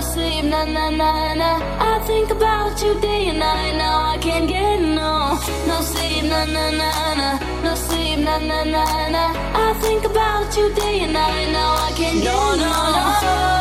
to sleep, na na na na. I think about you day and night. Now I can't get no no sleep, na na na na. No sleep, na na na na. I think about you day and night. Now I can't no, get no. no. no.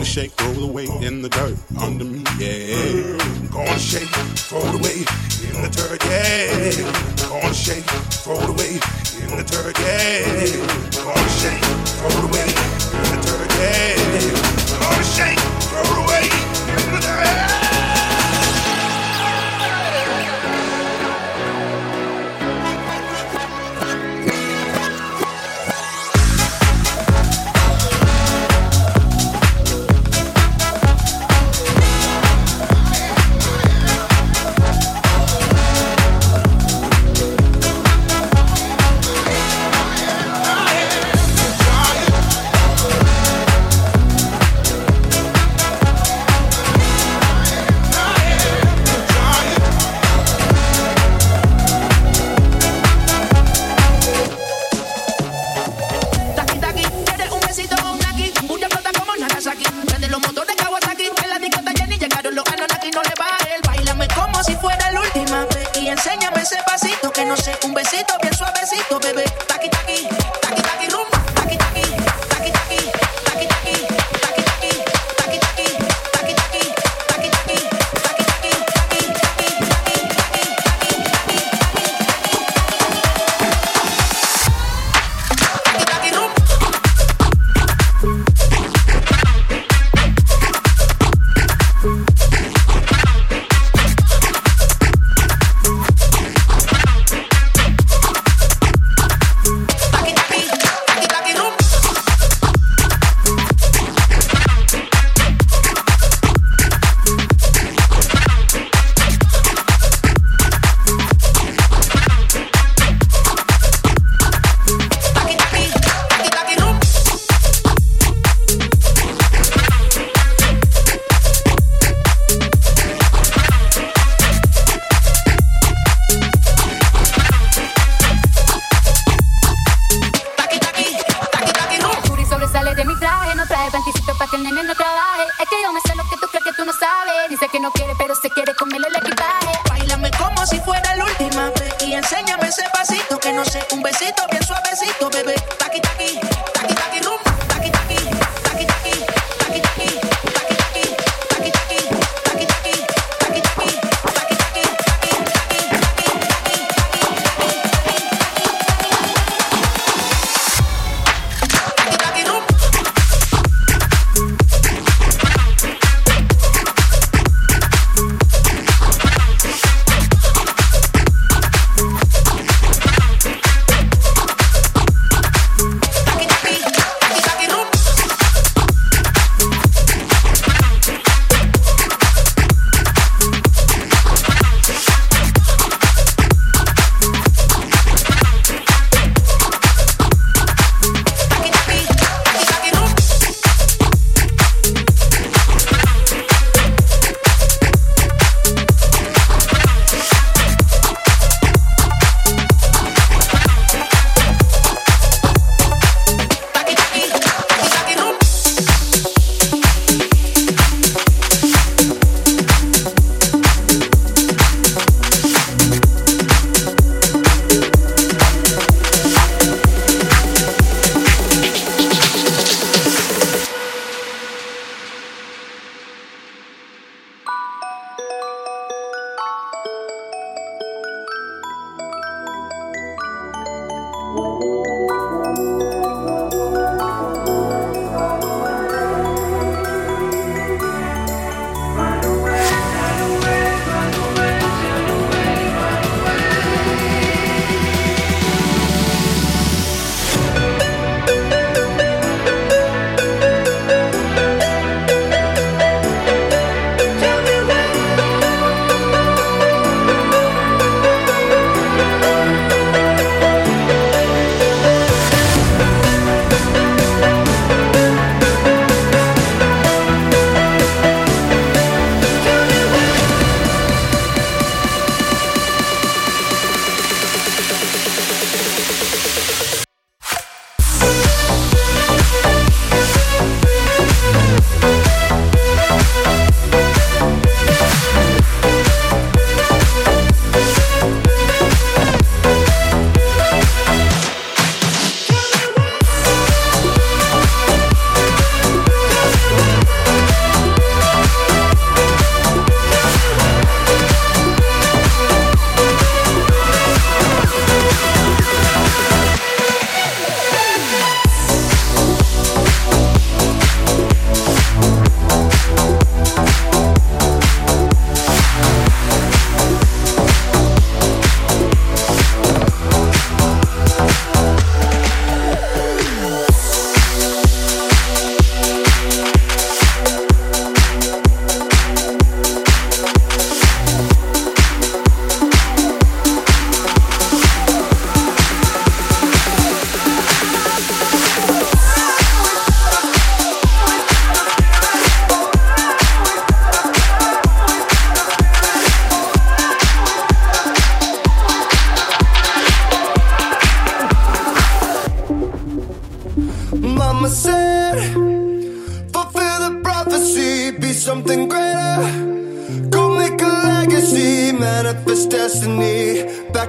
Gonna shake, roll away in the dirt under me, yeah. Gonna shake, throw the away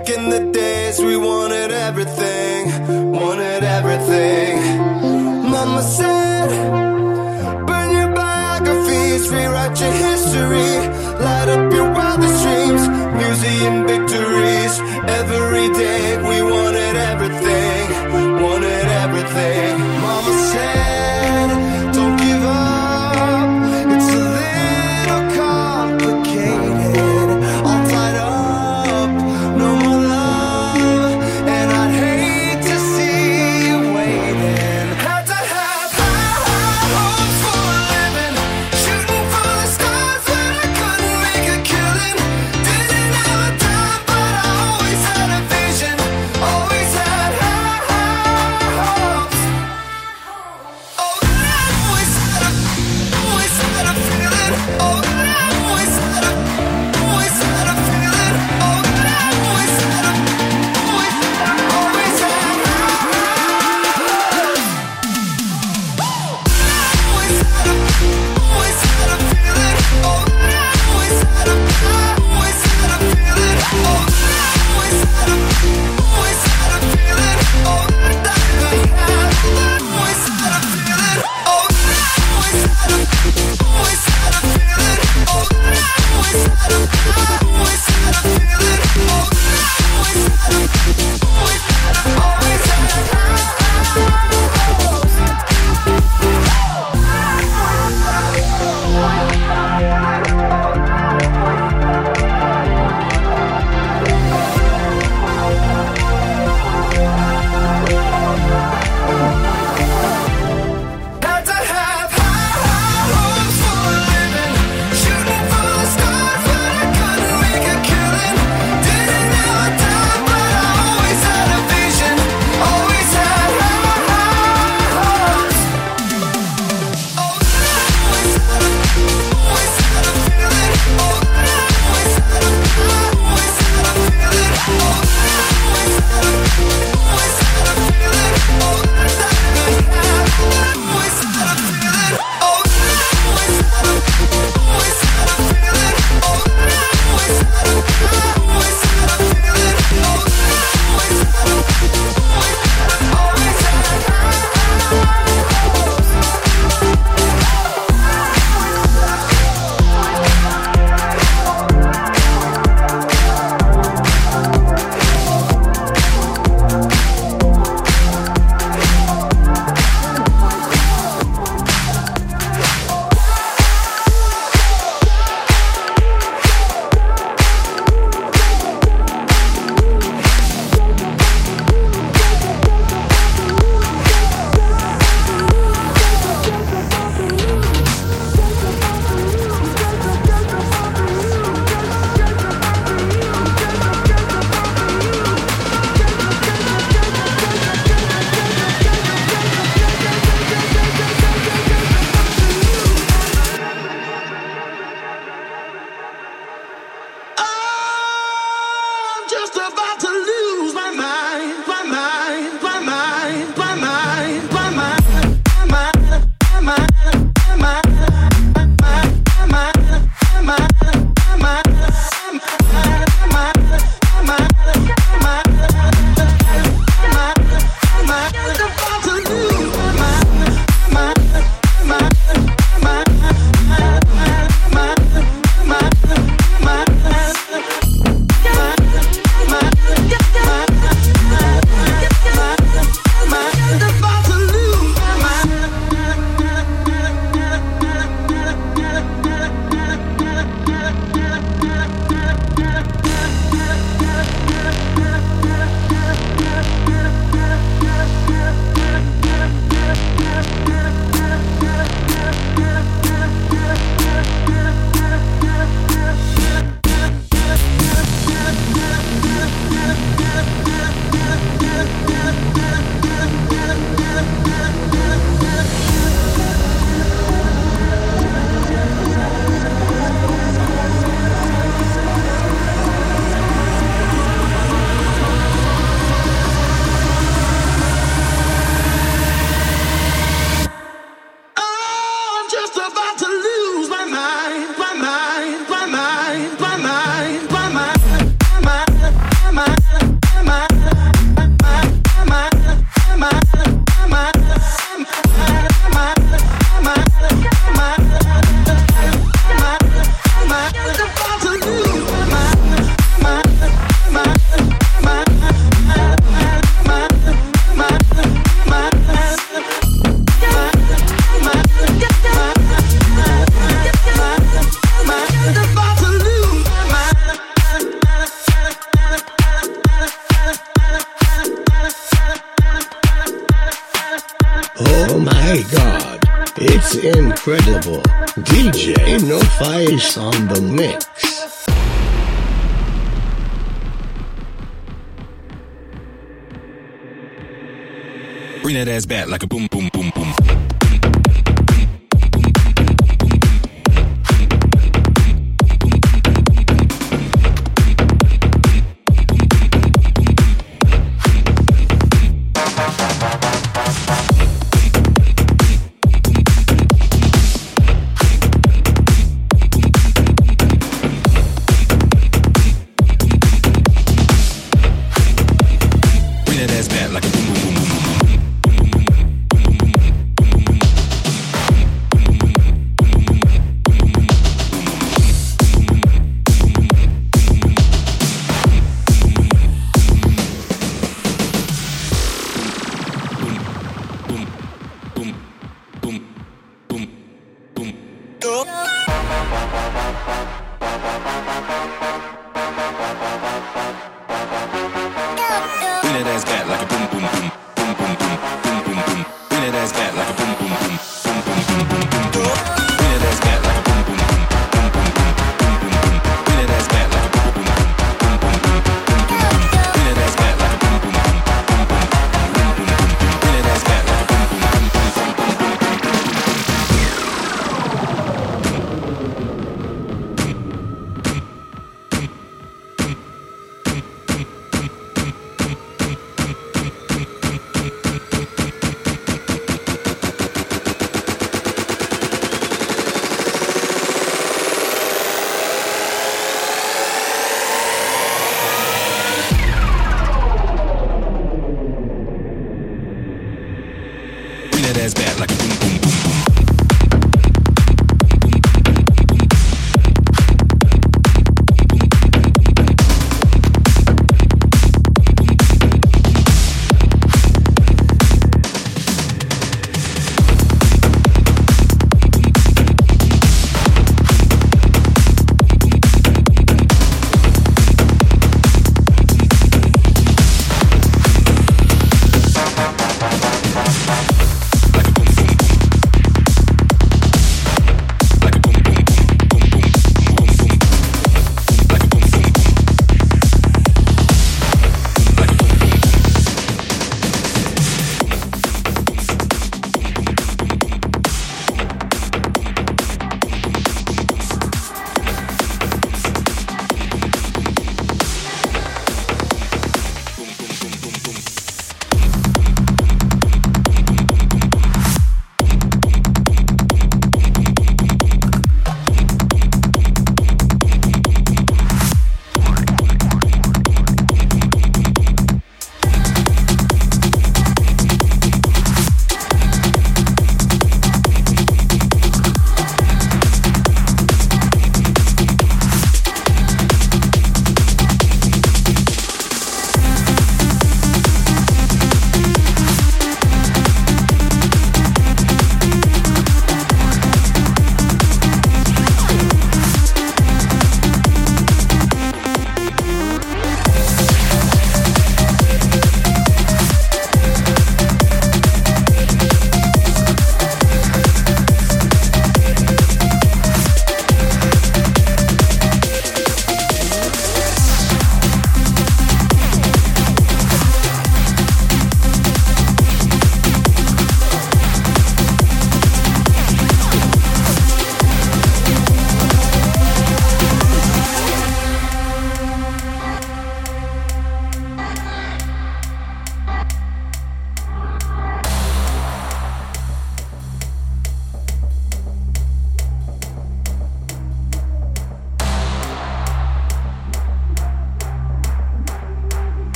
Back in the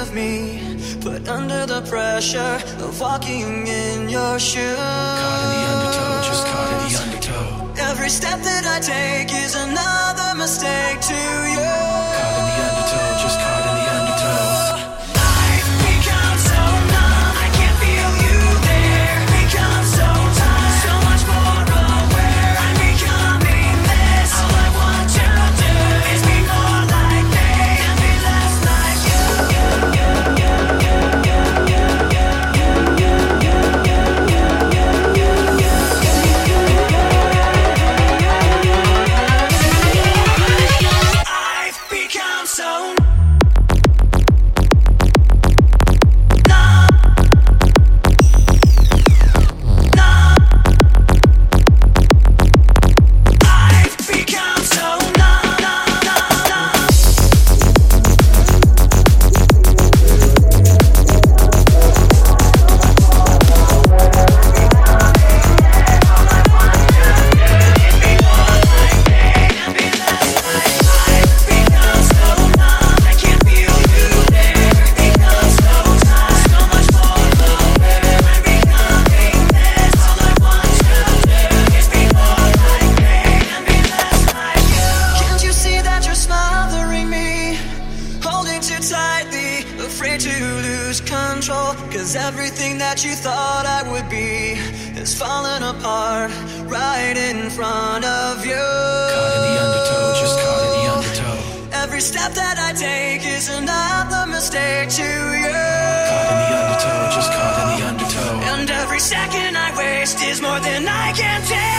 of me, but under the pressure of walking in your shoes. Caught in the undertow, just caught in the undertow. Every step that I take is another mistake to you. that you thought I would be is falling apart right in front of you. Caught in the undertow, just caught in the undertow. Every step that I take is another mistake to you. Caught in the undertow, just caught in the undertow. And every second I waste is more than I can take.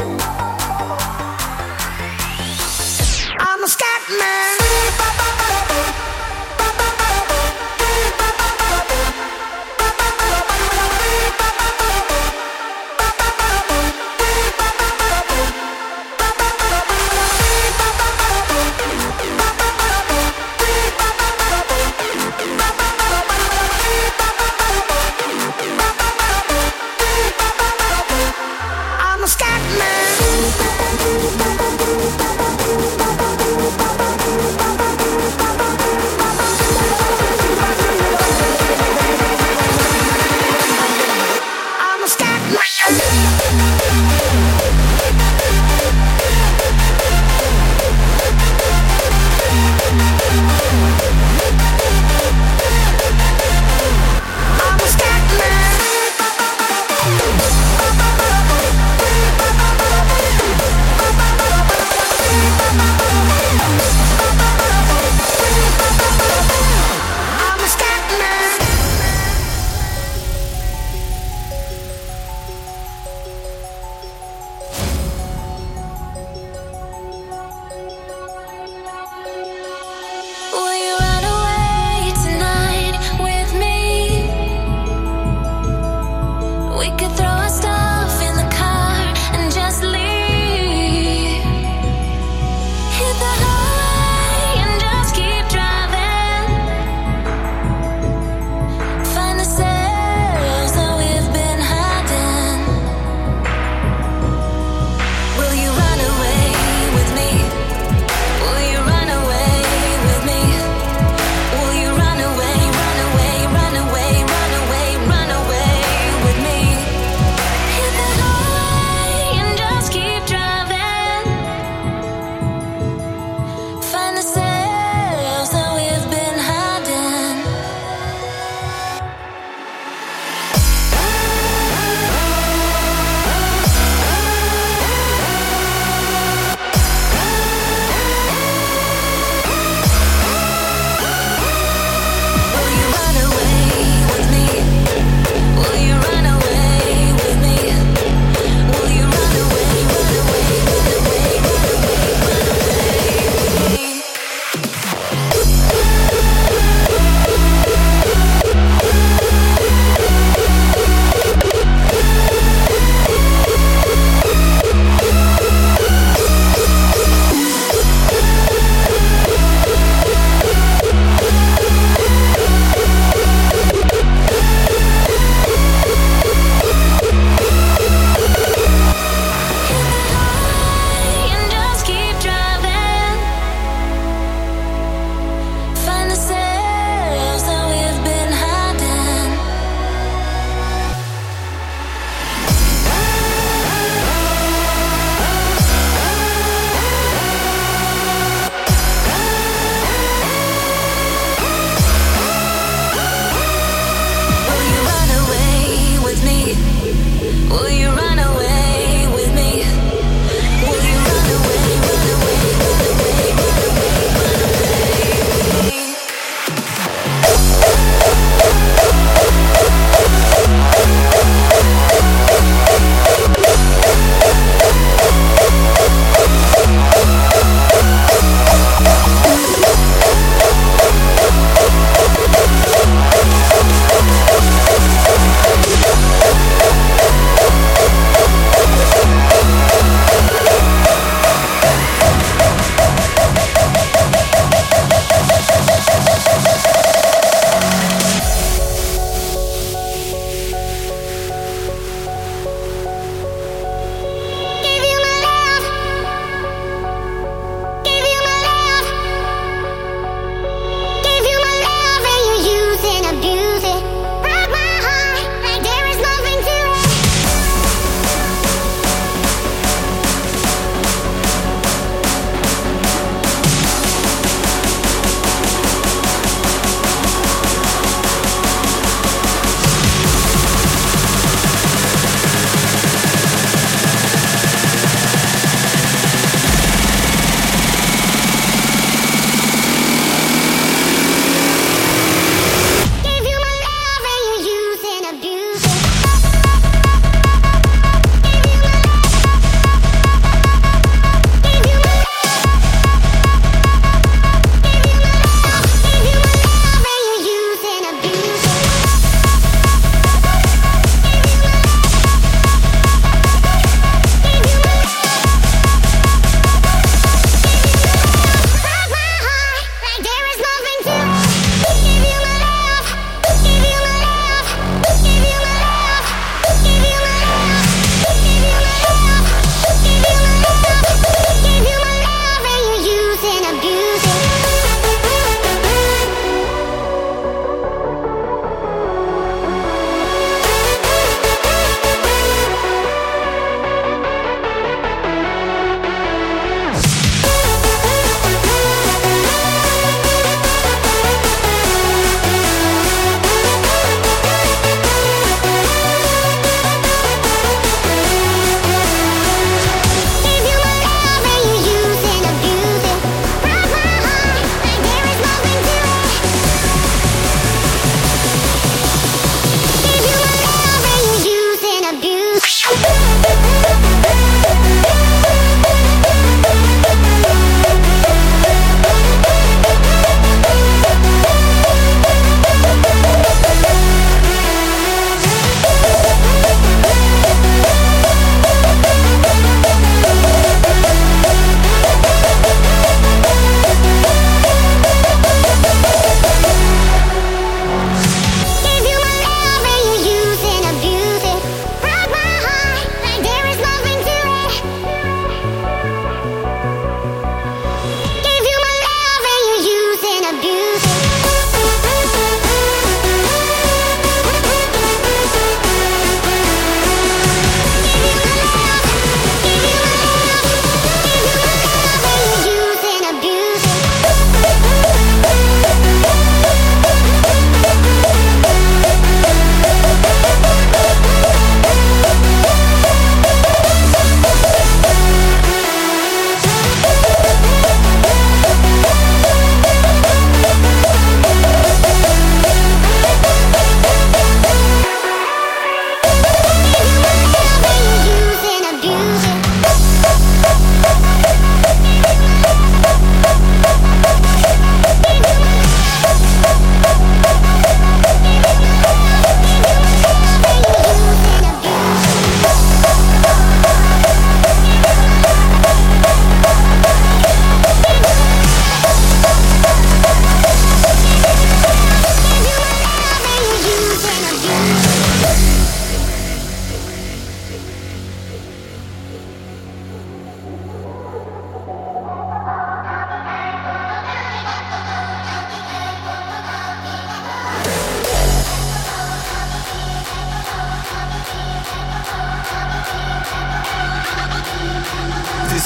Bye.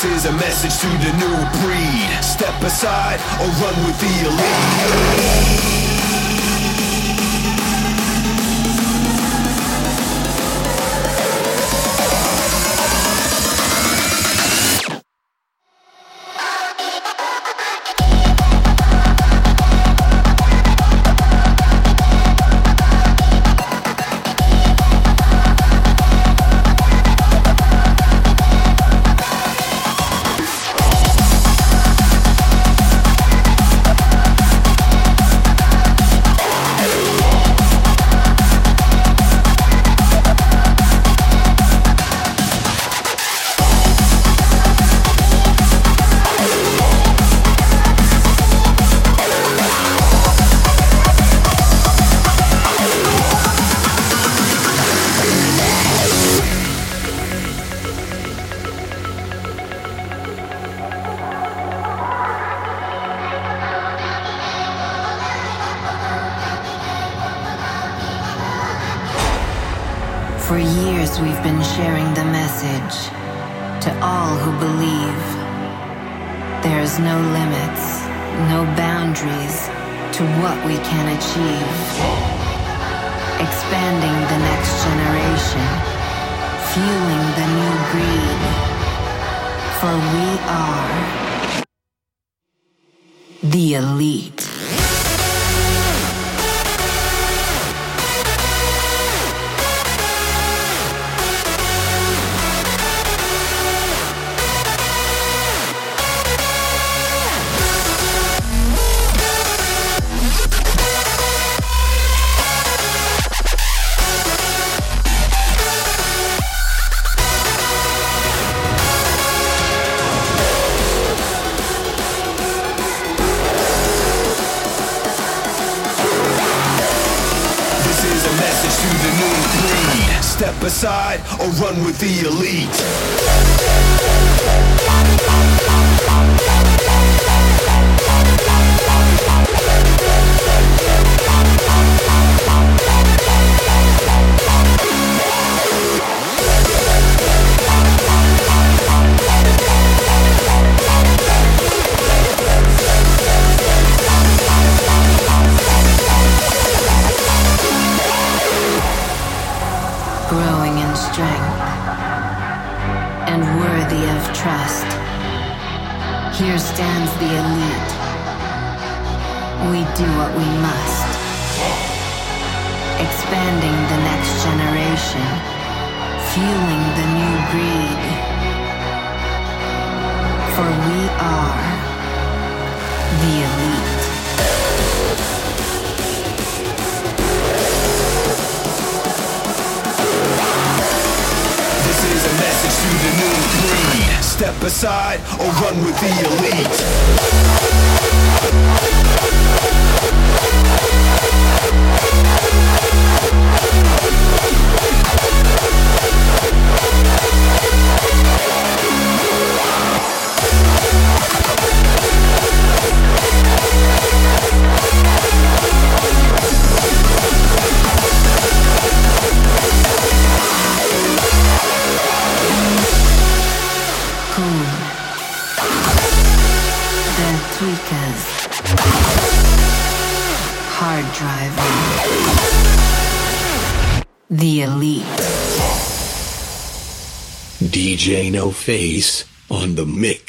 Is a message to the new breed. Step aside or run with the elite. step aside or run with the elite. or run with the elite. face on the mix.